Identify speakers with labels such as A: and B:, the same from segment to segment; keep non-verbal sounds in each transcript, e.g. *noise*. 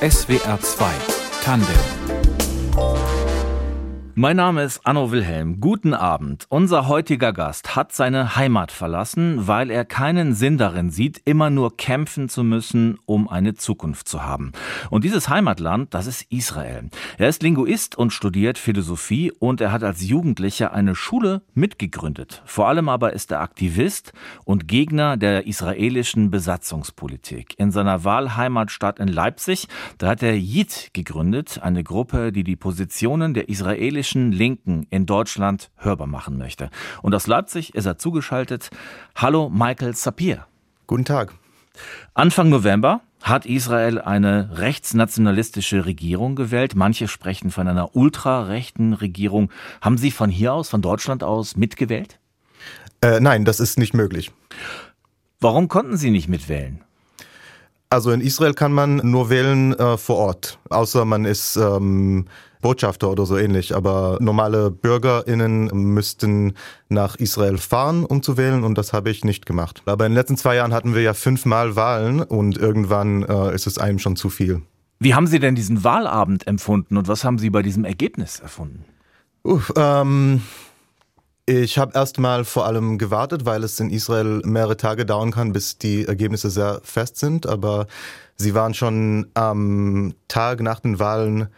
A: SWR 2 Tandem mein Name ist Anno Wilhelm. Guten Abend. Unser heutiger Gast hat seine Heimat verlassen, weil er keinen Sinn darin sieht, immer nur kämpfen zu müssen, um eine Zukunft zu haben. Und dieses Heimatland, das ist Israel. Er ist Linguist und studiert Philosophie und er hat als Jugendlicher eine Schule mitgegründet. Vor allem aber ist er Aktivist und Gegner der israelischen Besatzungspolitik. In seiner Wahlheimatstadt in Leipzig, da hat er Yid gegründet, eine Gruppe, die die Positionen der israelischen politischen Linken in Deutschland hörbar machen möchte. Und aus Leipzig ist er zugeschaltet. Hallo Michael Sapir.
B: Guten Tag.
A: Anfang November hat Israel eine rechtsnationalistische Regierung gewählt. Manche sprechen von einer ultrarechten Regierung. Haben Sie von hier aus, von Deutschland aus mitgewählt?
B: Äh, nein, das ist nicht möglich.
A: Warum konnten Sie nicht mitwählen?
B: Also in Israel kann man nur wählen äh, vor Ort, außer man ist ähm, Botschafter oder so ähnlich. Aber normale BürgerInnen müssten nach Israel fahren, um zu wählen und das habe ich nicht gemacht. Aber in den letzten zwei Jahren hatten wir ja fünfmal Wahlen und irgendwann äh, ist es einem schon zu viel.
A: Wie haben Sie denn diesen Wahlabend empfunden und was haben Sie bei diesem Ergebnis erfunden?
B: Uff, ähm, ich habe erstmal vor allem gewartet, weil es in Israel mehrere Tage dauern kann, bis die Ergebnisse sehr fest sind. Aber sie waren schon am Tag nach den Wahlen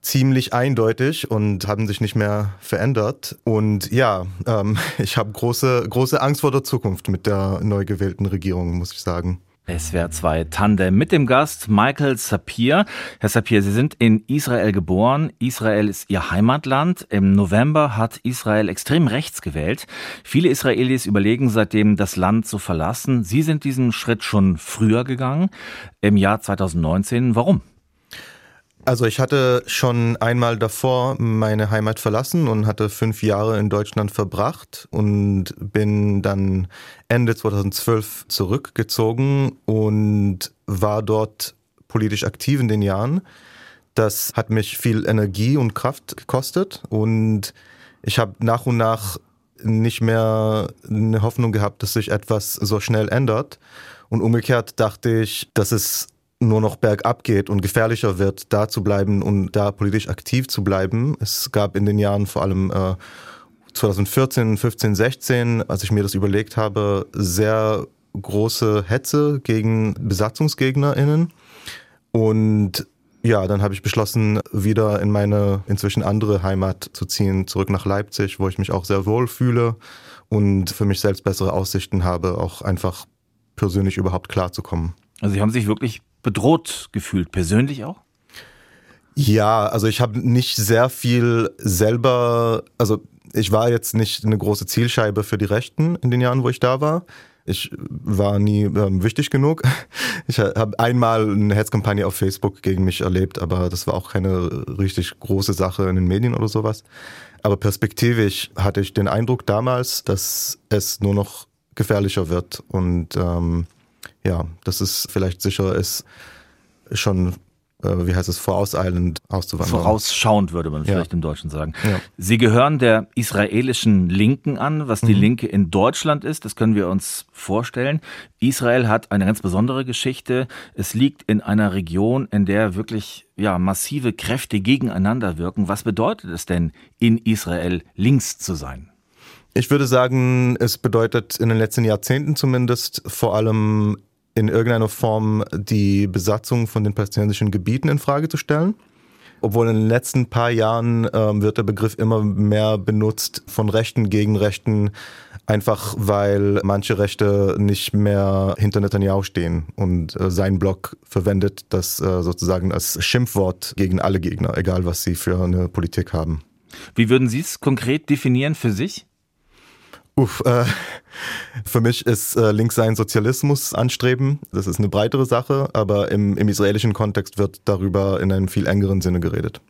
B: ziemlich eindeutig und haben sich nicht mehr verändert. Und ja, ähm, *laughs* ich habe große, große Angst vor der Zukunft mit der neu gewählten Regierung, muss ich sagen.
A: SWR 2 Tandem mit dem Gast Michael Sapir. Herr Sapir, Sie sind in Israel geboren. Israel ist Ihr Heimatland. Im November hat Israel extrem rechts gewählt. Viele Israelis überlegen seitdem, das Land zu verlassen. Sie sind diesen Schritt schon früher gegangen, im Jahr 2019. Warum?
B: Also ich hatte schon einmal davor meine Heimat verlassen und hatte fünf Jahre in Deutschland verbracht und bin dann Ende 2012 zurückgezogen und war dort politisch aktiv in den Jahren. Das hat mich viel Energie und Kraft gekostet und ich habe nach und nach nicht mehr eine Hoffnung gehabt, dass sich etwas so schnell ändert. Und umgekehrt dachte ich, dass es nur noch bergab geht und gefährlicher wird, da zu bleiben und da politisch aktiv zu bleiben. Es gab in den Jahren vor allem äh, 2014, 15, 16, als ich mir das überlegt habe, sehr große Hetze gegen BesatzungsgegnerInnen. Und ja, dann habe ich beschlossen, wieder in meine inzwischen andere Heimat zu ziehen, zurück nach Leipzig, wo ich mich auch sehr wohl fühle und für mich selbst bessere Aussichten habe, auch einfach persönlich überhaupt klarzukommen.
A: Also Sie haben sich wirklich bedroht gefühlt, persönlich auch?
B: Ja, also ich habe nicht sehr viel selber, also ich war jetzt nicht eine große Zielscheibe für die Rechten in den Jahren, wo ich da war. Ich war nie ähm, wichtig genug. *laughs* Ich habe einmal eine Hetzkampagne auf Facebook gegen mich erlebt, aber das war auch keine richtig große Sache in den Medien oder sowas. Aber perspektivisch hatte ich den Eindruck damals, dass es nur noch gefährlicher wird und ähm, ja, dass es vielleicht sicherer ist, schon, äh, wie heißt es, vorauseilend auszuwandern.
A: Vorausschauend würde man vielleicht ja. im Deutschen sagen. Ja. Sie gehören der israelischen Linken an. Was die mhm. Linke in Deutschland ist, das können wir uns vorstellen. Israel hat eine ganz besondere Geschichte. Es liegt in einer Region, in der wirklich ja, massive Kräfte gegeneinander wirken. Was bedeutet es denn, in Israel links zu sein?
B: Ich würde sagen, es bedeutet in den letzten Jahrzehnten zumindest vor allem in irgendeiner Form die Besatzung von den palästinensischen Gebieten in Frage zu stellen. Obwohl in den letzten paar Jahren äh, wird der Begriff immer mehr benutzt von Rechten gegen Rechten, einfach weil manche Rechte nicht mehr hinter Netanyahu stehen und äh, sein Block verwendet das äh, sozusagen als Schimpfwort gegen alle Gegner, egal was sie für eine Politik haben.
A: Wie würden Sie es konkret definieren für sich?
B: Uff, äh, für mich ist äh, Linkssein Sozialismus anstreben. Das ist eine breitere Sache, aber im, im israelischen Kontext wird darüber in einem viel engeren Sinne geredet.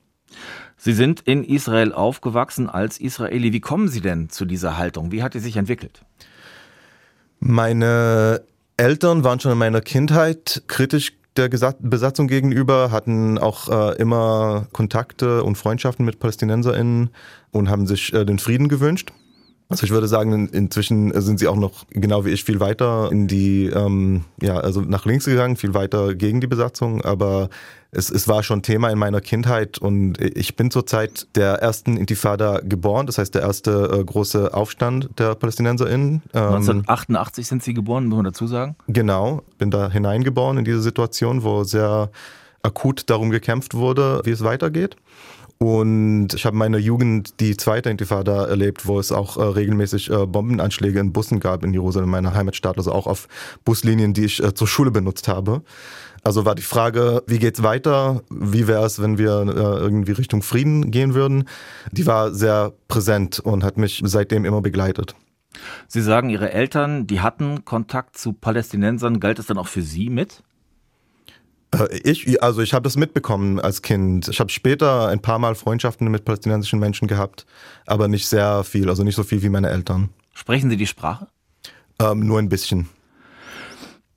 A: Sie sind in Israel aufgewachsen als Israeli. Wie kommen Sie denn zu dieser Haltung? Wie hat die sich entwickelt?
B: Meine Eltern waren schon in meiner Kindheit kritisch der Besatzung gegenüber, hatten auch äh, immer Kontakte und Freundschaften mit PalästinenserInnen und haben sich äh, den Frieden gewünscht. Also ich würde sagen, inzwischen sind sie auch noch genau wie ich viel weiter in die, ähm, ja, also nach links gegangen, viel weiter gegen die Besatzung, aber es, es war schon Thema in meiner Kindheit und ich bin zur Zeit der ersten Intifada geboren, das heißt der erste äh, große Aufstand der PalästinenserInnen.
A: Ähm, 1988 sind Sie geboren, muss man dazu sagen?
B: Genau, bin da hineingeboren in diese Situation, wo sehr akut darum gekämpft wurde, wie es weitergeht. Und ich habe in meiner Jugend die zweite Intifada erlebt, wo es auch äh, regelmäßig äh, Bombenanschläge in Bussen gab in Jerusalem, meiner Heimatstadt, also auch auf Buslinien, die ich äh, zur Schule benutzt habe. Also war die Frage, wie geht's weiter? Wie wäre es, wenn wir äh, irgendwie Richtung Frieden gehen würden? Die war sehr präsent und hat mich seitdem immer begleitet.
A: Sie sagen, Ihre Eltern, die hatten Kontakt zu Palästinensern. Galt es dann auch für Sie mit?
B: Äh, ich, also ich habe das mitbekommen als Kind. Ich habe später ein paar Mal Freundschaften mit palästinensischen Menschen gehabt, aber nicht sehr viel, also nicht so viel wie meine Eltern.
A: Sprechen Sie die Sprache?
B: Ähm, nur ein bisschen.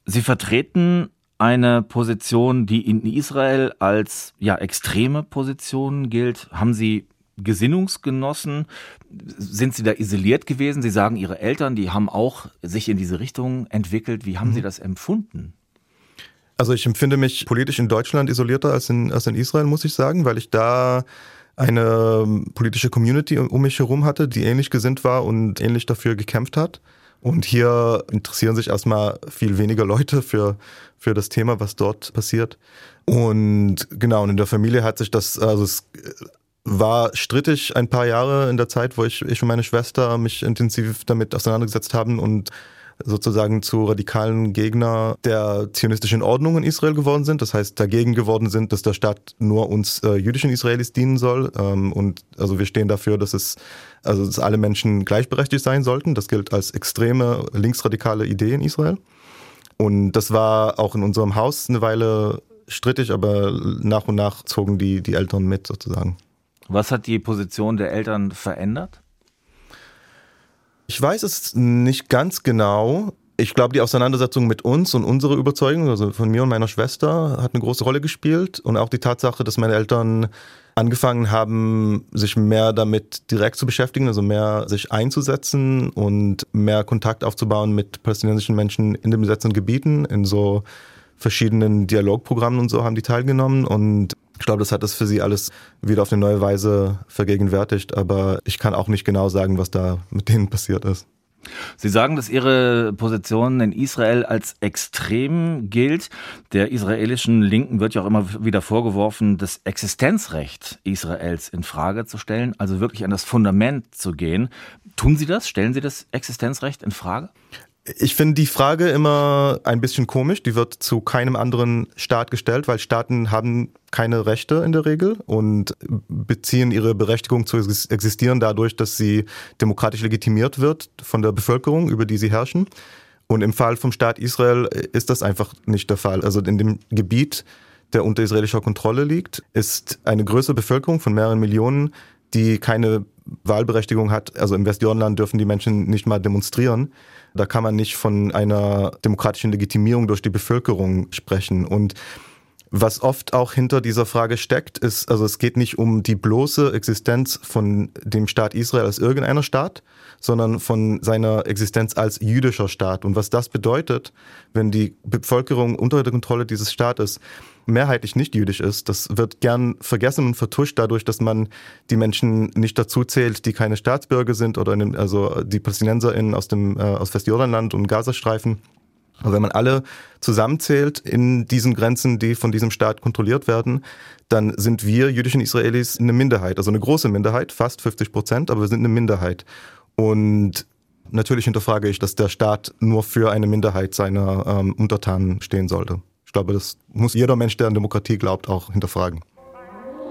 A: Sie vertreten eine Position, die in Israel als ja extreme Position gilt. Haben Sie Gesinnungsgenossen? Sind Sie da isoliert gewesen? Sie sagen, Ihre Eltern, die haben auch sich in diese Richtung entwickelt. Wie haben mhm. Sie das empfunden?
B: Also ich empfinde mich politisch in Deutschland isolierter als in, als in Israel, muss ich sagen, weil ich da eine ähm, politische Community um mich herum hatte, die ähnlich gesinnt war und ähnlich dafür gekämpft hat. Und hier interessieren sich erstmal viel weniger Leute für, für das Thema, was dort passiert. Und genau, und in der Familie hat sich das, also es war strittig ein paar Jahre in der Zeit, wo ich, ich und meine Schwester mich intensiv damit auseinandergesetzt haben und sozusagen zu radikalen Gegner der zionistischen Ordnung in Israel geworden sind. Das heißt, dagegen geworden sind, dass der Staat nur uns äh, jüdischen Israelis dienen soll. Ähm, und also wir stehen dafür, dass es also dass alle Menschen gleichberechtigt sein sollten. Das gilt als extreme linksradikale Idee in Israel. Und das war auch in unserem Haus eine Weile strittig, aber nach und nach zogen die, die Eltern mit sozusagen.
A: Was hat die Position der Eltern verändert?
B: Ich weiß es nicht ganz genau. Ich glaube, die Auseinandersetzung mit uns und unsere Überzeugung, also von mir und meiner Schwester, hat eine große Rolle gespielt. Und auch die Tatsache, dass meine Eltern angefangen haben, sich mehr damit direkt zu beschäftigen, also mehr sich einzusetzen und mehr Kontakt aufzubauen mit palästinensischen Menschen in den besetzten Gebieten, in so verschiedenen Dialogprogrammen und so haben die teilgenommen. Und ich glaube, das hat das für sie alles wieder auf eine neue Weise vergegenwärtigt, aber ich kann auch nicht genau sagen, was da mit denen passiert ist.
A: Sie sagen, dass Ihre Position in Israel als extrem gilt. Der israelischen Linken wird ja auch immer wieder vorgeworfen, das Existenzrecht Israels in Frage zu stellen, also wirklich an das Fundament zu gehen. Tun Sie das? Stellen Sie das Existenzrecht in Frage?
B: Ich finde die Frage immer ein bisschen komisch. Die wird zu keinem anderen Staat gestellt, weil Staaten haben keine Rechte in der Regel und beziehen ihre Berechtigung zu existieren dadurch, dass sie demokratisch legitimiert wird von der Bevölkerung, über die sie herrschen. Und im Fall vom Staat Israel ist das einfach nicht der Fall. Also in dem Gebiet, der unter israelischer Kontrolle liegt, ist eine größere Bevölkerung von mehreren Millionen, die keine Wahlberechtigung hat. Also im Westjordanland dürfen die Menschen nicht mal demonstrieren. Da kann man nicht von einer demokratischen Legitimierung durch die Bevölkerung sprechen. Und was oft auch hinter dieser Frage steckt, ist, also es geht nicht um die bloße Existenz von dem Staat Israel als irgendeiner Staat, sondern von seiner Existenz als jüdischer Staat. Und was das bedeutet, wenn die Bevölkerung unter der Kontrolle dieses Staates mehrheitlich nicht jüdisch ist. Das wird gern vergessen und vertuscht dadurch, dass man die Menschen nicht dazu zählt, die keine Staatsbürger sind oder dem, also die PalästinenserInnen aus dem äh, aus Westjordanland und Gazastreifen. Aber wenn man alle zusammenzählt in diesen Grenzen, die von diesem Staat kontrolliert werden, dann sind wir jüdischen Israelis eine Minderheit, also eine große Minderheit, fast 50 Prozent, aber wir sind eine Minderheit. Und natürlich hinterfrage ich, dass der Staat nur für eine Minderheit seiner ähm, Untertanen stehen sollte. Ich glaube, das muss jeder Mensch, der an Demokratie glaubt, auch hinterfragen.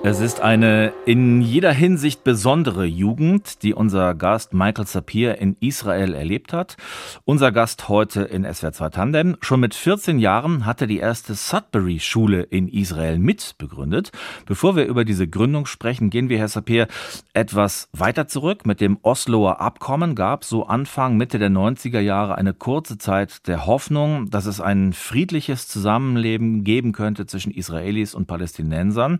A: Es ist eine in jeder Hinsicht besondere Jugend, die unser Gast Michael Sapir in Israel erlebt hat. Unser Gast heute in SWR 2 Tandem. Schon mit 14 Jahren hat er die erste Sudbury-Schule in Israel mitbegründet. Bevor wir über diese Gründung sprechen, gehen wir, Herr Sapir, etwas weiter zurück. Mit dem Osloer Abkommen gab so Anfang, Mitte der 90er Jahre eine kurze Zeit der Hoffnung, dass es ein friedliches Zusammenleben geben könnte zwischen Israelis und Palästinensern.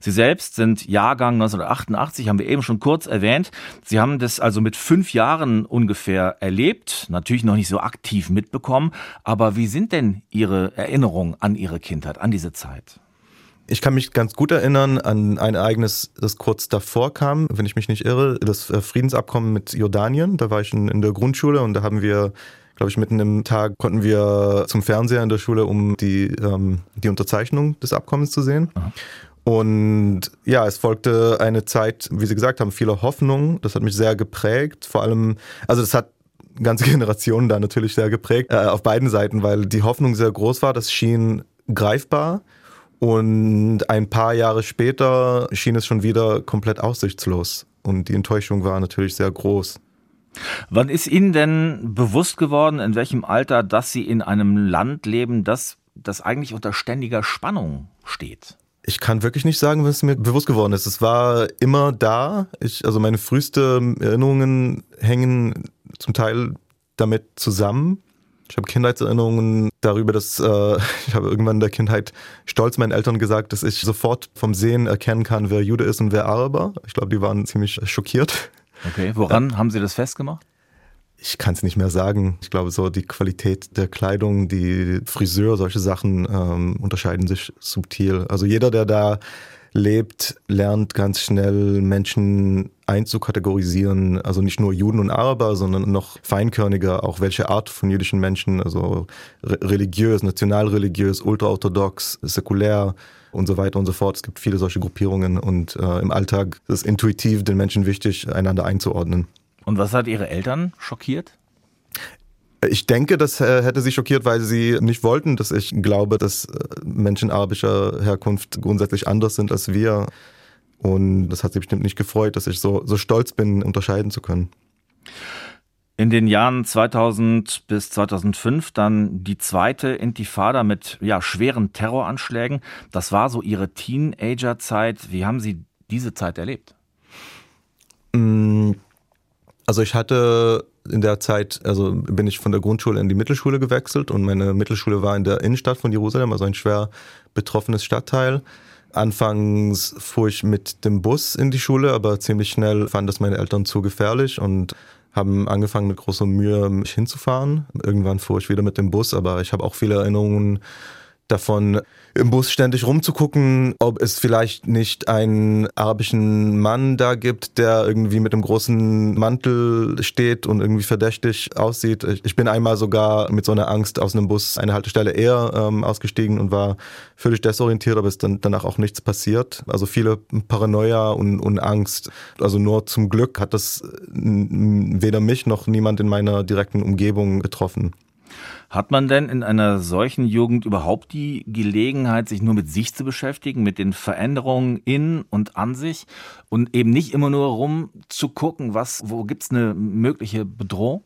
A: Sie selbst sind Jahrgang 1988, haben wir eben schon kurz erwähnt. Sie haben das also mit fünf Jahren ungefähr erlebt, natürlich noch nicht so aktiv mitbekommen. Aber wie sind denn Ihre Erinnerungen an Ihre Kindheit, an diese Zeit?
B: Ich kann mich ganz gut erinnern an ein Ereignis, das kurz davor kam, wenn ich mich nicht irre, das äh, Friedensabkommen mit Jordanien. Da war ich in, in der Grundschule und da haben wir glaube ich, mitten im Tag konnten wir zum Fernseher in der Schule, um die, ähm, die Unterzeichnung des Abkommens zu sehen. Aha. Und ja, es folgte eine Zeit, wie Sie gesagt haben, vieler Hoffnung. Das hat mich sehr geprägt. Vor allem, also das hat ganze *laughs* Generationen da natürlich sehr geprägt, äh, auf beiden Seiten, weil die Hoffnung sehr groß war. Das schien greifbar. Und ein paar Jahre später schien es schon wieder komplett aussichtslos. Und die Enttäuschung war natürlich sehr groß.
A: Wann ist Ihnen denn bewusst geworden, in welchem Alter, dass Sie in einem Land leben, das, das eigentlich unter ständiger Spannung steht?
B: Ich kann wirklich nicht sagen, was mir bewusst geworden ist. Es war immer da. Ich, also meine frühesten Erinnerungen hängen zum Teil damit zusammen. Ich habe Kindheitserinnerungen darüber, dass äh, *laughs* ich habe irgendwann in der Kindheit stolz meinen Eltern gesagt, dass ich sofort vom Sehen erkennen kann, wer Jude ist und wer Araber. Ich glaube, die waren ziemlich schockiert.
A: Okay, woran ja. haben Sie das festgemacht?
B: Ich kann es nicht mehr sagen. Ich glaube, so die Qualität der Kleidung, die Friseur, solche Sachen ähm, unterscheiden sich subtil. Also jeder, der da lebt, lernt ganz schnell Menschen einzukategorisieren. Also nicht nur Juden und Araber, sondern noch feinkörniger, auch welche Art von jüdischen Menschen, also religiös, nationalreligiös, ultraorthodox, säkulär, und so weiter und so fort. Es gibt viele solche Gruppierungen und äh, im Alltag ist es intuitiv den Menschen wichtig, einander einzuordnen.
A: Und was hat Ihre Eltern schockiert?
B: Ich denke, das äh, hätte sie schockiert, weil sie nicht wollten, dass ich glaube, dass äh, Menschen arabischer Herkunft grundsätzlich anders sind als wir. Und das hat sie bestimmt nicht gefreut, dass ich so, so stolz bin, unterscheiden zu können.
A: In den Jahren 2000 bis 2005 dann die zweite Intifada mit ja, schweren Terroranschlägen. Das war so Ihre Teenagerzeit. Wie haben Sie diese Zeit erlebt?
B: Mm, also ich hatte in der Zeit, also bin ich von der Grundschule in die Mittelschule gewechselt und meine Mittelschule war in der Innenstadt von Jerusalem, also ein schwer betroffenes Stadtteil. Anfangs fuhr ich mit dem Bus in die Schule, aber ziemlich schnell fanden das meine Eltern zu gefährlich und haben angefangen mit großer Mühe mich hinzufahren. Irgendwann fuhr ich wieder mit dem Bus, aber ich habe auch viele Erinnerungen davon, im Bus ständig rumzugucken, ob es vielleicht nicht einen arabischen Mann da gibt, der irgendwie mit einem großen Mantel steht und irgendwie verdächtig aussieht. Ich bin einmal sogar mit so einer Angst aus einem Bus eine Haltestelle eher ähm, ausgestiegen und war völlig desorientiert, aber es dann danach auch nichts passiert. Also viele Paranoia und, und Angst. Also nur zum Glück hat das weder mich noch niemand in meiner direkten Umgebung betroffen.
A: Hat man denn in einer solchen Jugend überhaupt die Gelegenheit, sich nur mit sich zu beschäftigen, mit den Veränderungen in und an sich und eben nicht immer nur rum zu gucken, was, wo gibt's eine mögliche Bedrohung?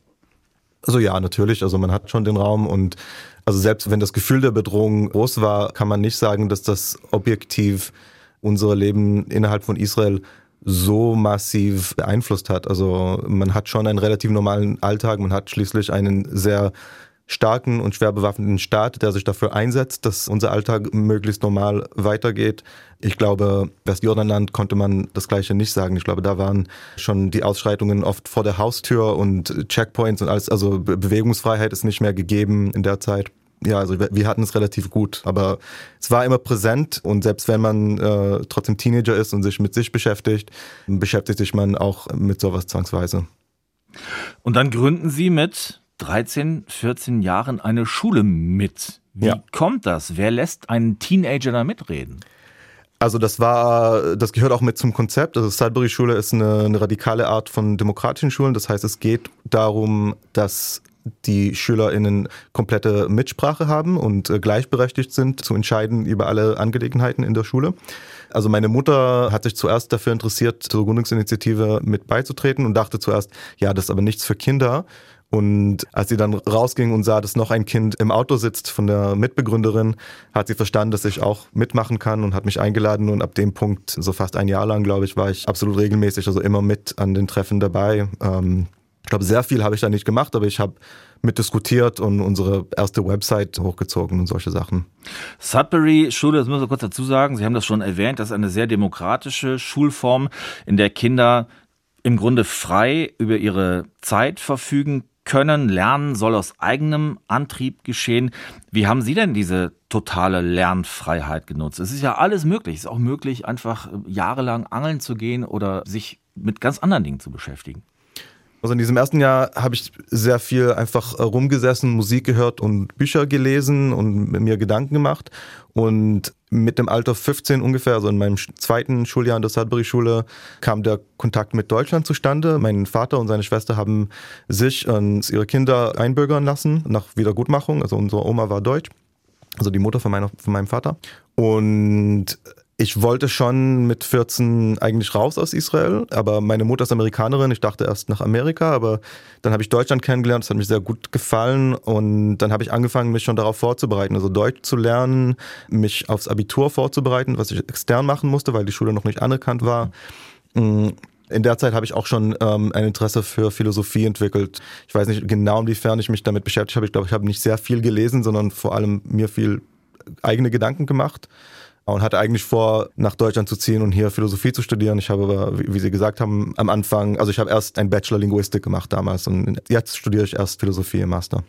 B: Also ja, natürlich. Also man hat schon den Raum und also selbst wenn das Gefühl der Bedrohung groß war, kann man nicht sagen, dass das objektiv unser Leben innerhalb von Israel so massiv beeinflusst hat. Also man hat schon einen relativ normalen Alltag, man hat schließlich einen sehr starken und schwer bewaffneten Staat, der sich dafür einsetzt, dass unser Alltag möglichst normal weitergeht. Ich glaube, Westjordanland konnte man das Gleiche nicht sagen. Ich glaube, da waren schon die Ausschreitungen oft vor der Haustür und Checkpoints und alles. Also Bewegungsfreiheit ist nicht mehr gegeben in der Zeit. Ja, also wir hatten es relativ gut, aber es war immer präsent und selbst wenn man äh, trotzdem Teenager ist und sich mit sich beschäftigt, beschäftigt sich man auch mit sowas zwangsweise.
A: Und dann gründen Sie mit 13, 14 Jahren eine Schule mit. Wie ja. kommt das? Wer lässt einen Teenager da mitreden?
B: Also das war, das gehört auch mit zum Konzept. Also Sudbury Schule ist eine, eine radikale Art von demokratischen Schulen. Das heißt, es geht darum, dass die SchülerInnen komplette Mitsprache haben und äh, gleichberechtigt sind zu entscheiden über alle Angelegenheiten in der Schule. Also meine Mutter hat sich zuerst dafür interessiert, zur Gründungsinitiative mit beizutreten und dachte zuerst, ja, das ist aber nichts für Kinder. Und als sie dann rausging und sah, dass noch ein Kind im Auto sitzt von der Mitbegründerin, hat sie verstanden, dass ich auch mitmachen kann und hat mich eingeladen. Und ab dem Punkt, so fast ein Jahr lang, glaube ich, war ich absolut regelmäßig, also immer mit an den Treffen dabei. Ähm, Ich glaube, sehr viel habe ich da nicht gemacht, aber ich habe mitdiskutiert und unsere erste Website hochgezogen und solche Sachen.
A: Sudbury Schule, das muss ich kurz dazu sagen, Sie haben das schon erwähnt, das ist eine sehr demokratische Schulform, in der Kinder im Grunde frei über ihre Zeit verfügen können. Lernen soll aus eigenem Antrieb geschehen. Wie haben Sie denn diese totale Lernfreiheit genutzt? Es ist ja alles möglich. Es ist auch möglich, einfach jahrelang angeln zu gehen oder sich mit ganz anderen Dingen zu beschäftigen.
B: Also in diesem ersten Jahr habe ich sehr viel einfach äh, rumgesessen, Musik gehört und Bücher gelesen und mir Gedanken gemacht. Und mit dem Alter 15 ungefähr, also in meinem zweiten Schuljahr an der Sudbury-Schule, kam der Kontakt mit Deutschland zustande. Mein Vater und seine Schwester haben sich und ihre Kinder einbürgern lassen nach Wiedergutmachung. Also unsere Oma war deutsch, also die Mutter von, meiner, von meinem Vater. Und ich wollte schon mit 14 eigentlich raus aus Israel, aber meine Mutter ist Amerikanerin. Ich dachte erst nach Amerika, aber dann habe ich Deutschland kennengelernt. Das hat mich sehr gut gefallen und dann habe ich angefangen, mich schon darauf vorzubereiten, also Deutsch zu lernen, mich aufs Abitur vorzubereiten, was ich extern machen musste, weil die Schule noch nicht anerkannt war. Mm, in der Zeit habe ich auch schon ähm, ein Interesse für Philosophie entwickelt. Ich weiß nicht genau, inwiefern ich mich damit beschäftigt habe. Ich glaube, ich habe nicht sehr viel gelesen, sondern vor allem mir viel eigene Gedanken gemacht und hatte eigentlich vor, nach Deutschland zu ziehen und hier Philosophie zu studieren. Ich habe aber, wie Sie gesagt haben, am Anfang, also ich habe erst ein Bachelor Linguistik gemacht damals und jetzt studiere ich erst Philosophie im Master.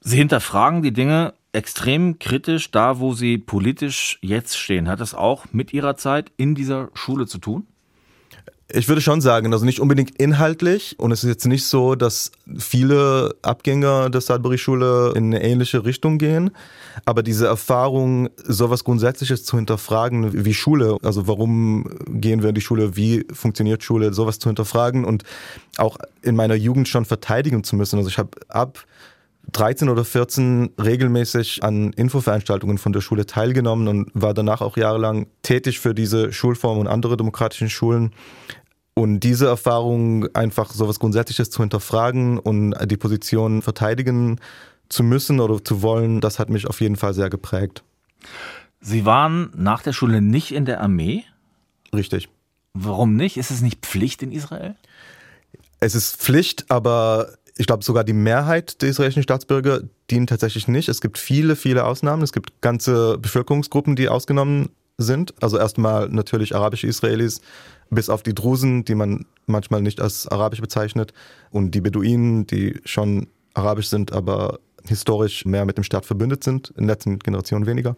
A: Sie hinterfragen die Dinge extrem kritisch da, wo Sie politisch jetzt stehen. Hat das auch mit Ihrer Zeit in dieser Schule zu tun?
B: Ich würde schon sagen, also nicht unbedingt inhaltlich. Und es ist jetzt nicht so, dass viele Abgänger der Sudbury-Schule in eine ähnliche Richtung gehen. Aber diese Erfahrung, sowas Grundsätzliches zu hinterfragen, wie Schule, also warum gehen wir in die Schule, wie funktioniert Schule, sowas zu hinterfragen und auch in meiner Jugend schon verteidigen zu müssen. Also ich habe ab 13 oder 14 regelmäßig an Infoveranstaltungen von der Schule teilgenommen und war danach auch jahrelang tätig für diese Schulform und andere demokratischen Schulen. Und diese Erfahrung, einfach sowas Grundsätzliches zu hinterfragen und die Position verteidigen zu müssen oder zu wollen, das hat mich auf jeden Fall sehr geprägt.
A: Sie waren nach der Schule nicht in der Armee?
B: Richtig.
A: Warum nicht? Ist es nicht Pflicht in Israel?
B: Es ist Pflicht, aber ich glaube sogar die Mehrheit der israelischen Staatsbürger dienen tatsächlich nicht. Es gibt viele, viele Ausnahmen. Es gibt ganze Bevölkerungsgruppen, die ausgenommen sind. Also erstmal natürlich arabische Israelis, bis auf die Drusen, die man manchmal nicht als arabisch bezeichnet, und die Beduinen, die schon arabisch sind, aber historisch mehr mit dem Staat verbündet sind, in der letzten Generation weniger.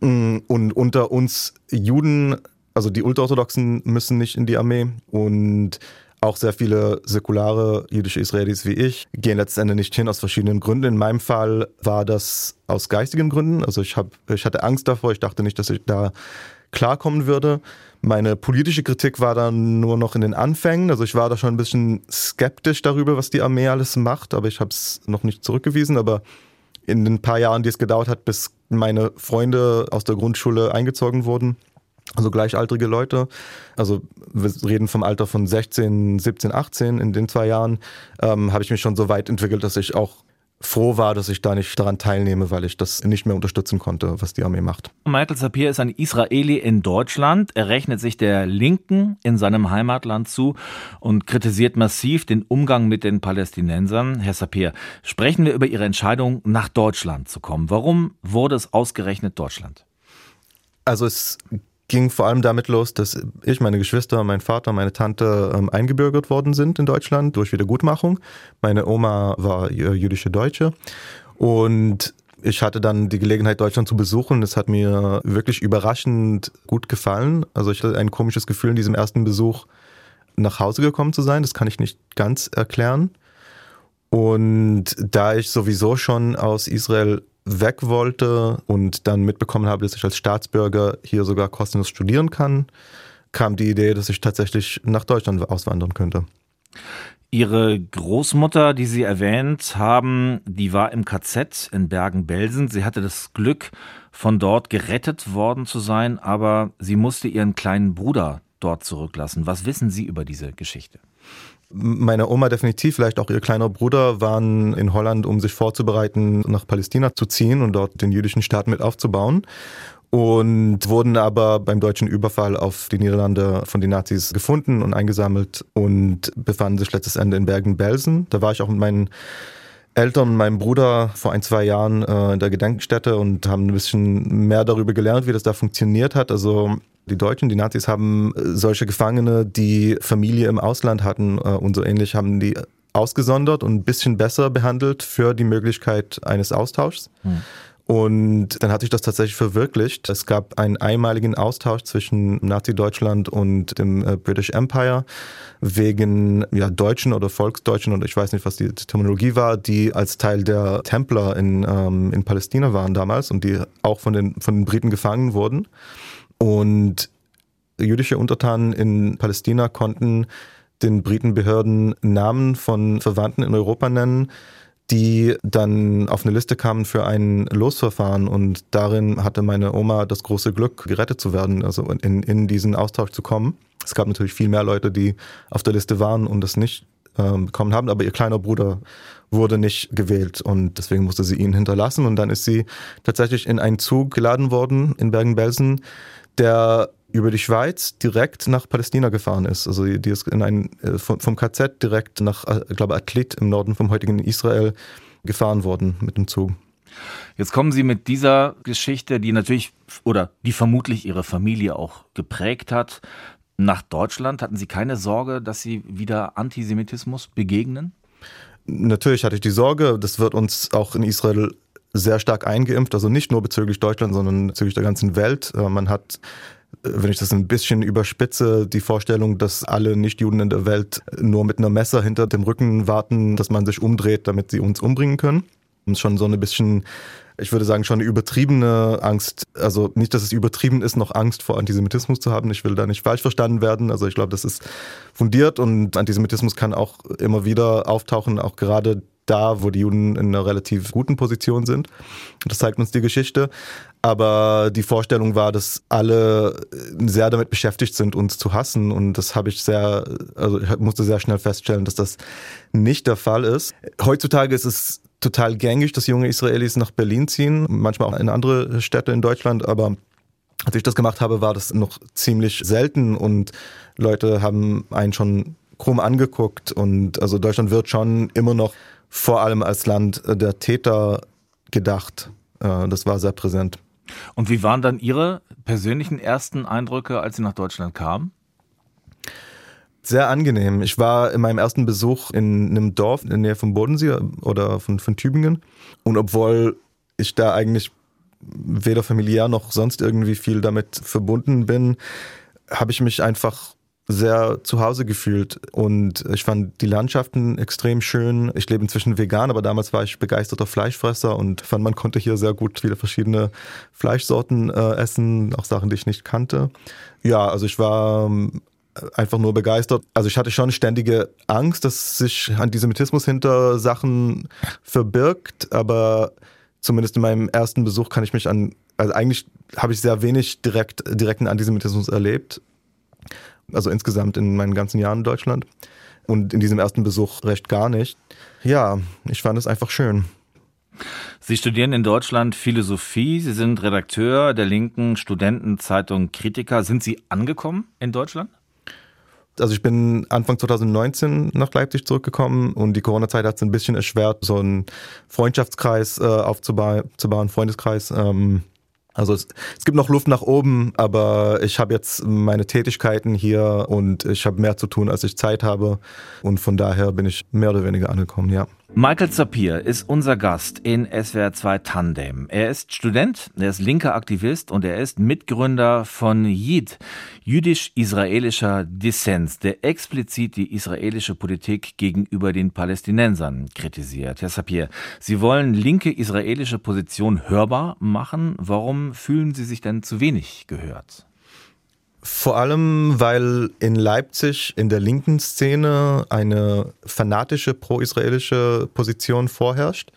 B: Mm, und unter uns Juden, also die Ultraorthodoxen müssen nicht in die Armee und auch sehr viele säkulare jüdische Israelis wie ich gehen letztendlich nicht hin aus verschiedenen Gründen. In meinem Fall war das aus geistigen Gründen. Also ich, hab, ich hatte Angst davor. Ich dachte nicht, dass ich da klarkommen würde. Meine politische Kritik war dann nur noch in den Anfängen. Also ich war da schon ein bisschen skeptisch darüber, was die Armee alles macht, aber ich habe es noch nicht zurückgewiesen. Aber in den paar Jahren, die es gedauert hat, bis meine Freunde aus der Grundschule eingezogen wurden, also gleichaltrige Leute. Also wir reden vom Alter von 16, 17, 18 in den zwei Jahren, ähm, habe ich mich schon so weit entwickelt, dass ich auch froh war, dass ich da nicht daran teilnehme, weil ich das nicht mehr unterstützen konnte, was die Armee macht.
A: Michael Sapir ist ein Israeli in Deutschland. Er rechnet sich der Linken in seinem Heimatland zu und kritisiert massiv den Umgang mit den Palästinensern. Herr Sapir, sprechen wir über Ihre Entscheidung, nach Deutschland zu kommen. Warum wurde es ausgerechnet Deutschland?
B: Also es ging vor allem damit los, dass ich, meine Geschwister, mein Vater, meine Tante ähm, eingebürgert worden sind in Deutschland durch Wiedergutmachung. Meine Oma war jüdische Deutsche und ich hatte dann die Gelegenheit, Deutschland zu besuchen. Es hat mir wirklich überraschend gut gefallen. Also ich hatte ein komisches Gefühl in diesem ersten Besuch, nach Hause gekommen zu sein. Das kann ich nicht ganz erklären. Und da ich sowieso schon aus Israel weg wollte und dann mitbekommen habe, dass ich als Staatsbürger hier sogar kostenlos studieren kann, kam die Idee, dass ich tatsächlich nach Deutschland auswandern könnte.
A: Ihre Großmutter, die Sie erwähnt haben, die war im KZ in Bergen-Belsen. Sie hatte das Glück, von dort gerettet worden zu sein, aber sie musste ihren kleinen Bruder dort zurücklassen. Was wissen Sie über diese Geschichte?
B: Meine Oma definitiv, vielleicht auch ihr kleiner Bruder waren in Holland, um sich vorzubereiten, nach Palästina zu ziehen und dort den jüdischen Staat mit aufzubauen. und wurden aber beim deutschen Überfall auf die Niederlande von den Nazis gefunden und eingesammelt und befanden sich letztes Ende in Bergen-Belsen. Da war ich auch mit meinen Eltern und meinem Bruder vor ein, zwei Jahren äh, in der Gedenkstätte und haben ein bisschen mehr darüber gelernt, wie das da funktioniert hat. Also die Deutschen, die Nazis haben äh, solche Gefangene, die Familie im Ausland hatten äh, und so ähnlich, haben die ausgesondert und ein bisschen besser behandelt für die Möglichkeit eines Austauschs. Hm. Und dann hat sich das tatsächlich verwirklicht. Es gab einen einmaligen Austausch zwischen Nazi-Deutschland und dem äh, British Empire wegen ja, Deutschen oder Volksdeutschen oder ich weiß nicht, was die Terminologie war, die als Teil der Templer in, ähm, in Palästina waren damals und die auch von den, von den Briten gefangen wurden. Und jüdische Untertanen in Palästina konnten den Britenbehörden Namen von Verwandten in Europa nennen, die dann auf eine Liste kamen für ein Losverfahren und darin hatte meine Oma das große Glück, gerettet zu werden, also in, in diesen Austausch zu kommen. Es gab natürlich viel mehr Leute, die auf der Liste waren und das nicht äh, bekommen haben, aber ihr kleiner Bruder wurde nicht gewählt und deswegen musste sie ihn hinterlassen und dann ist sie tatsächlich in einen Zug geladen worden in Bergen-Belsen, der über die Schweiz direkt nach Palästina gefahren ist. Also die ist in ein, äh, vom KZ direkt nach, äh, ich glaube, Atlit im Norden vom heutigen Israel gefahren worden mit dem Zug.
A: Jetzt kommen Sie mit dieser Geschichte, die natürlich oder die vermutlich Ihre Familie auch geprägt hat, nach Deutschland. Hatten Sie keine Sorge, dass Sie wieder Antisemitismus begegnen?
B: Natürlich hatte ich die Sorge, das wird uns auch in Israel sehr stark eingeimpft, also nicht nur bezüglich Deutschland, sondern bezüglich der ganzen Welt. Äh, man hat wenn ich das ein bisschen überspitze, die Vorstellung, dass alle Nichtjuden in der Welt nur mit einer Messer hinter dem Rücken warten, dass man sich umdreht, damit sie uns umbringen können. Ist schon so ein bisschen, ich würde sagen, schon eine übertriebene Angst. Also nicht, dass es übertrieben ist, noch Angst vor Antisemitismus zu haben. Ich will da nicht falsch verstanden werden. Also ich glaube, das ist fundiert und Antisemitismus kann auch immer wieder auftauchen, auch gerade da, wo die Juden in einer relativ guten Position sind. Das zeigt uns die Geschichte. Aber die Vorstellung war, dass alle sehr damit beschäftigt sind, uns zu hassen. Und das habe ich sehr, also ich musste sehr schnell feststellen, dass das nicht der Fall ist. Heutzutage ist es total gängig, dass junge Israelis nach Berlin ziehen, manchmal auch in andere Städte in Deutschland, aber als ich das gemacht habe, war das noch ziemlich selten und Leute haben einen schon krumm angeguckt und also Deutschland wird schon immer noch vor allem als Land der Täter gedacht. Äh, das war sehr präsent.
A: Und wie waren dann Ihre persönlichen ersten Eindrücke, als Sie nach Deutschland kamen?
B: Sehr angenehm. Ich war in meinem ersten Besuch in einem Dorf in der Nähe von Bodensee oder von, von Tübingen. Und obwohl ich da eigentlich weder familiär noch sonst irgendwie viel damit verbunden bin, habe ich mich einfach sehr zu Hause gefühlt und ich fand die Landschaften extrem schön. Ich lebe inzwischen vegan, aber damals war ich begeisterter Fleischfresser und fand, man konnte hier sehr gut viele verschiedene Fleischsorten äh, essen, auch Sachen, die ich nicht kannte. Ja, also ich war ähm, einfach nur begeistert. Also ich hatte schon ständige Angst, dass sich Antisemitismus hinter Sachen verbirgt, aber zumindest in meinem ersten Besuch kann ich mich an, also eigentlich habe ich sehr wenig direkt, direkten Antisemitismus erlebt also insgesamt in meinen ganzen Jahren in Deutschland. Und in diesem ersten Besuch recht gar nicht. Ja, ich fand es einfach schön.
A: Sie studieren in Deutschland Philosophie. Sie sind Redakteur der linken Studentenzeitung Kritiker. Sind Sie angekommen in Deutschland?
B: Also ich bin Anfang 2019 nach Leipzig zurückgekommen und die Corona-Zeit hat es ein bisschen erschwert, so einen Freundschaftskreis äh, aufzubauen, Freundeskreis. Ähm, also es, es gibt noch Luft nach oben, aber ich habe jetzt meine Tätigkeiten hier und ich habe mehr zu tun, als ich Zeit habe. Und von daher bin ich mehr oder weniger angekommen, ja.
A: Michael Zapir ist unser Gast in SWR 2 Tandem. Er ist Student, er ist linker Aktivist und er ist Mitgründer von JID, jüdisch-israelischer Dissens, der explizit die israelische Politik gegenüber den Palästinensern kritisiert. Herr Sapir, Sie wollen linke israelische Position hörbar machen. Warum fühlen Sie sich denn zu wenig gehört?
B: Vor allem, weil in Leipzig in der linken Szene eine fanatische pro-israelische Position vorherrscht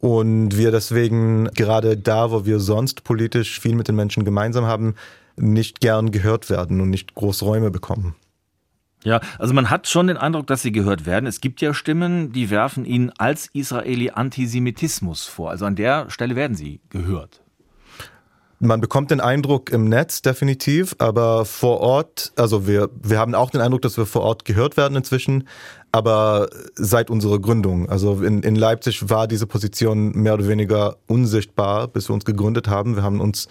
B: und wir deswegen gerade da, wo wir sonst politisch viel mit den Menschen gemeinsam haben, nicht gern gehört werden und nicht groß Räume bekommen.
A: Ja, also man hat schon den Eindruck, dass sie gehört werden. Es gibt ja Stimmen, die werfen ihnen als Israeli Antisemitismus vor. Also an der Stelle werden sie gehört.
B: Man bekommt den Eindruck im Netz definitiv, aber vor Ort, also wir, wir haben auch den Eindruck, dass wir vor Ort gehört werden inzwischen, aber seit unserer Gründung. Also in, in Leipzig war diese Position mehr oder weniger unsichtbar, bis wir uns gegründet haben. Wir haben uns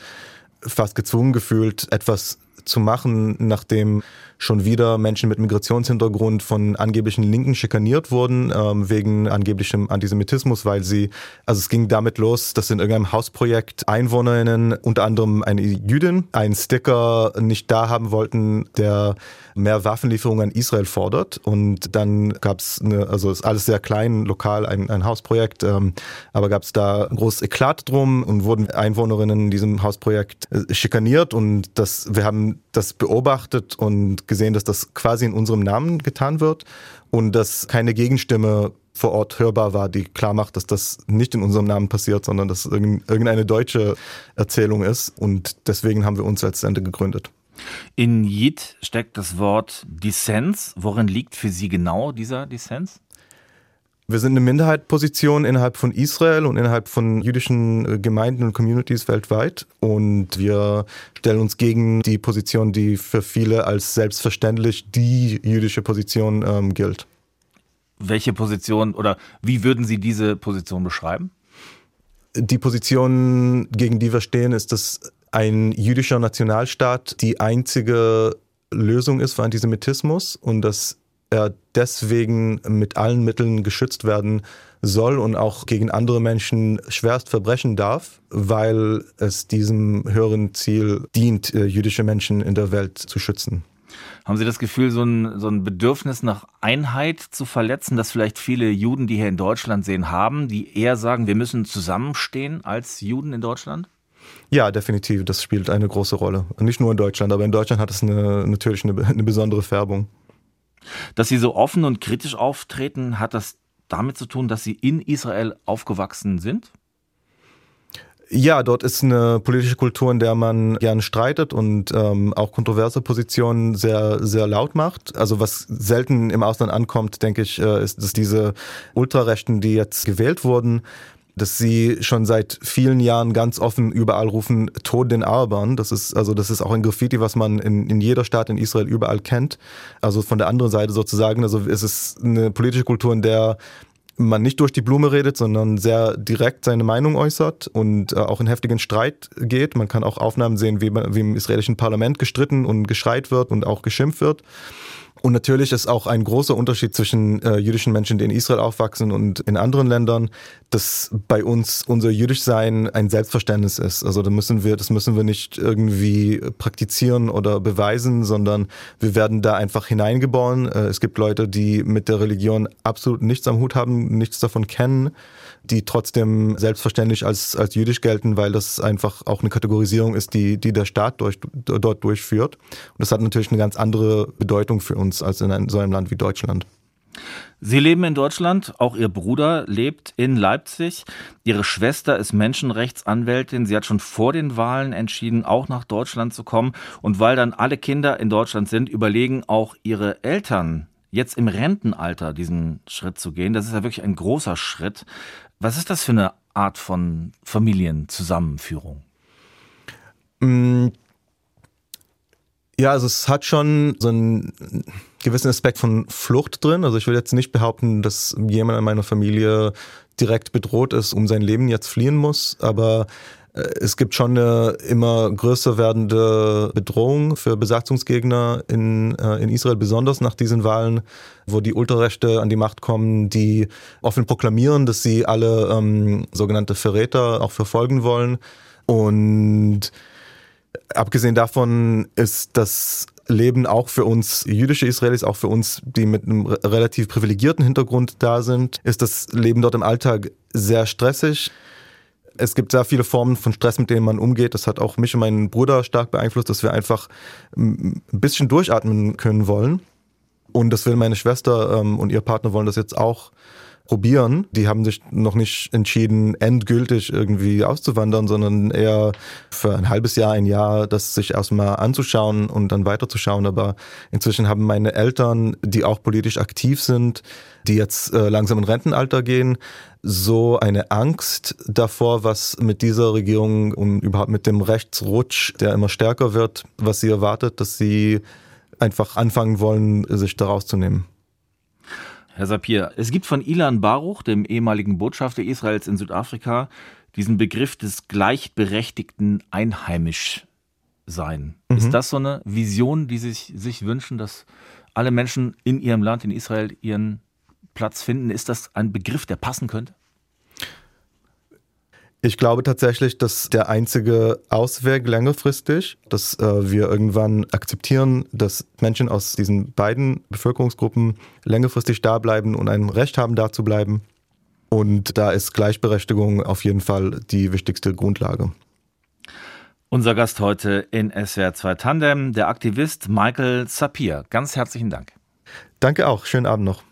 B: fast gezwungen gefühlt, etwas zu machen, nachdem schon wieder Menschen mit Migrationshintergrund von angeblichen Linken schikaniert wurden, ähm, wegen angeblichem Antisemitismus, weil sie, also es ging damit los, dass in irgendeinem Hausprojekt Einwohnerinnen, unter anderem eine Jüdin, einen Sticker nicht da haben wollten, der mehr Waffenlieferungen an Israel fordert. Und dann gab es, also ist alles sehr klein, lokal, ein, ein Hausprojekt, ähm, aber gab es da großes Eklat drum und wurden Einwohnerinnen in diesem Hausprojekt äh, schikaniert und das, wir haben das beobachtet und gesehen, dass das quasi in unserem Namen getan wird und dass keine Gegenstimme vor Ort hörbar war, die klar macht, dass das nicht in unserem Namen passiert, sondern dass irgendeine deutsche Erzählung ist. Und deswegen haben wir uns als Sende gegründet.
A: In Jid steckt das Wort Dissens. Worin liegt für Sie genau dieser Dissens?
B: Wir sind eine Minderheitsposition innerhalb von Israel und innerhalb von jüdischen äh, Gemeinden und Communities weltweit. Und wir stellen uns gegen die Position, die für viele als selbstverständlich die jüdische Position ähm, gilt.
A: Welche Position oder wie würden Sie diese Position beschreiben?
B: Die Position, gegen die wir stehen, ist, dass ein jüdischer Nationalstaat die einzige Lösung ist für Antisemitismus und dass er deswegen mit allen Mitteln geschützt werden soll und auch gegen andere Menschen schwerst verbrechen darf, weil es diesem höheren Ziel dient, äh, jüdische Menschen in der Welt zu schützen.
A: Haben Sie das Gefühl, so ein, so ein Bedürfnis nach Einheit zu verletzen, das vielleicht viele Juden, die hier in Deutschland sehen, haben, die eher sagen, wir müssen zusammenstehen als Juden in Deutschland?
B: Ja, definitiv. Das spielt eine große Rolle. Nicht nur in Deutschland, aber in Deutschland hat es eine, natürlich eine, eine besondere Färbung.
A: Dass Sie so offen und kritisch auftreten, hat das damit zu tun, dass Sie in Israel aufgewachsen sind?
B: Ja, dort ist eine politische Kultur, in der man gern streitet und ähm, auch kontroverse Positionen sehr, sehr laut macht. Also was selten im Ausland ankommt, denke ich, äh, ist, dass diese Ultrarechten, die jetzt gewählt wurden, dass sie schon seit vielen Jahren ganz offen überall rufen, Tod den Arabern. Das ist, also, das ist auch ein Graffiti, was man in, in jeder Stadt in Israel überall kennt. Also von der anderen Seite sozusagen, also es ist eine politische Kultur, in der man nicht durch die Blume redet, sondern sehr direkt seine Meinung äußert und äh, auch in heftigen Streit geht. Man kann auch Aufnahmen sehen, wie, wie im israelischen Parlament gestritten und geschreit wird und auch geschimpft wird. Und natürlich ist auch ein großer Unterschied zwischen äh, jüdischen Menschen, die in Israel aufwachsen und in anderen Ländern, dass bei uns unser Jüdischsein ein Selbstverständnis ist. Also da müssen wir, das müssen wir nicht irgendwie praktizieren oder beweisen, sondern wir werden da einfach hineingeboren. Äh, es gibt Leute, die mit der Religion absolut nichts am Hut haben, nichts davon kennen die trotzdem selbstverständlich als, als jüdisch gelten, weil das einfach auch eine Kategorisierung ist, die, die der Staat durch, dort durchführt. Und das hat natürlich eine ganz andere Bedeutung für uns als in so einem Land wie Deutschland.
A: Sie leben in Deutschland, auch Ihr Bruder lebt in Leipzig. Ihre Schwester ist Menschenrechtsanwältin. Sie hat schon vor den Wahlen entschieden, auch nach Deutschland zu kommen. Und weil dann alle Kinder in Deutschland sind, überlegen auch ihre Eltern jetzt im Rentenalter diesen Schritt zu gehen. Das ist ja wirklich ein großer Schritt. Was ist das für eine Art von Familienzusammenführung?
B: Ja, also es hat schon so einen gewissen Aspekt von Flucht drin. Also ich will jetzt nicht behaupten, dass jemand in meiner Familie direkt bedroht ist, um sein Leben jetzt fliehen muss, aber äh, es gibt schon eine immer größer werdende Bedrohung für Besatzungsgegner in, äh, in Israel, besonders nach diesen Wahlen, wo die Ultrarechte an die Macht kommen, die offen proklamieren, dass sie alle ähm, sogenannte Verräter auch verfolgen wollen. Und abgesehen davon ist das Leben auch für uns jüdische Israelis, auch für uns, die mit einem relativ privilegierten Hintergrund da sind, ist das Leben dort im Alltag sehr stressig. Es gibt sehr viele Formen von Stress, mit denen man umgeht. Das hat auch mich und meinen Bruder stark beeinflusst, dass wir einfach ein bisschen durchatmen können wollen. Und das will meine Schwester ähm, und ihr Partner wollen das jetzt auch probieren. Die haben sich noch nicht entschieden, endgültig irgendwie auszuwandern, sondern eher für ein halbes Jahr, ein Jahr, das sich erstmal anzuschauen und dann weiterzuschauen. Aber inzwischen haben meine Eltern, die auch politisch aktiv sind, die jetzt äh, langsam in Rentenalter gehen, so eine Angst davor, was mit dieser Regierung und überhaupt mit dem Rechtsrutsch, der immer stärker wird, was sie erwartet, dass sie einfach anfangen wollen, sich daraus zu nehmen.
A: Herr Sapir, es gibt von Ilan Baruch, dem ehemaligen Botschafter Israels in Südafrika, diesen Begriff des gleichberechtigten Einheimischsein. Mhm. Ist das so eine Vision, die Sie sich, sich wünschen, dass alle Menschen in ihrem Land, in Israel, ihren Platz finden? Ist das ein Begriff, der passen könnte?
B: Ich glaube tatsächlich, dass der einzige Ausweg längerfristig, dass äh, wir irgendwann akzeptieren, dass Menschen aus diesen beiden Bevölkerungsgruppen längerfristig da bleiben und ein Recht haben, da zu bleiben. Und da ist Gleichberechtigung auf jeden Fall die wichtigste Grundlage.
A: Unser Gast heute in SWR 2 Tandem, der Aktivist Michael Sapir. Ganz herzlichen Dank.
B: Danke auch. Schönen Abend noch.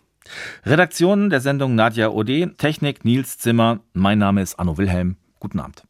A: Redaktion der Sendung Nadja Ode, Technik Nils Zimmer. Mein Name ist Anno Wilhelm. Guten Abend.